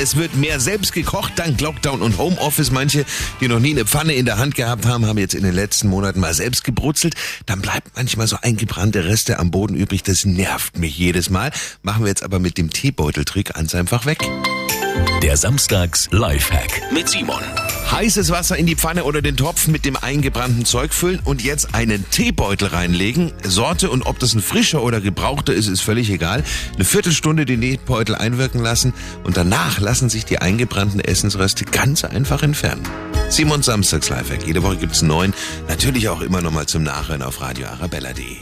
Es wird mehr selbst gekocht dank Lockdown und Homeoffice. Manche, die noch nie eine Pfanne in der Hand gehabt haben, haben jetzt in den letzten Monaten mal selbst gebrutzelt. Dann bleibt manchmal so eingebrannte Reste am Boden übrig. Das nervt mich jedes Mal. Machen wir jetzt aber mit dem Teebeuteltrick ganz einfach weg. Der Samstags Lifehack mit Simon. Heißes Wasser in die Pfanne oder den Topf mit dem eingebrannten Zeug füllen und jetzt einen Teebeutel reinlegen. Sorte und ob das ein frischer oder gebrauchter ist, ist völlig egal. Eine Viertelstunde den Teebeutel einwirken lassen und danach lassen sich die eingebrannten Essensreste ganz einfach entfernen. Simon Samstags Lifehack. Jede Woche gibt's neun. Natürlich auch immer noch mal zum Nachhören auf radioarabella.de.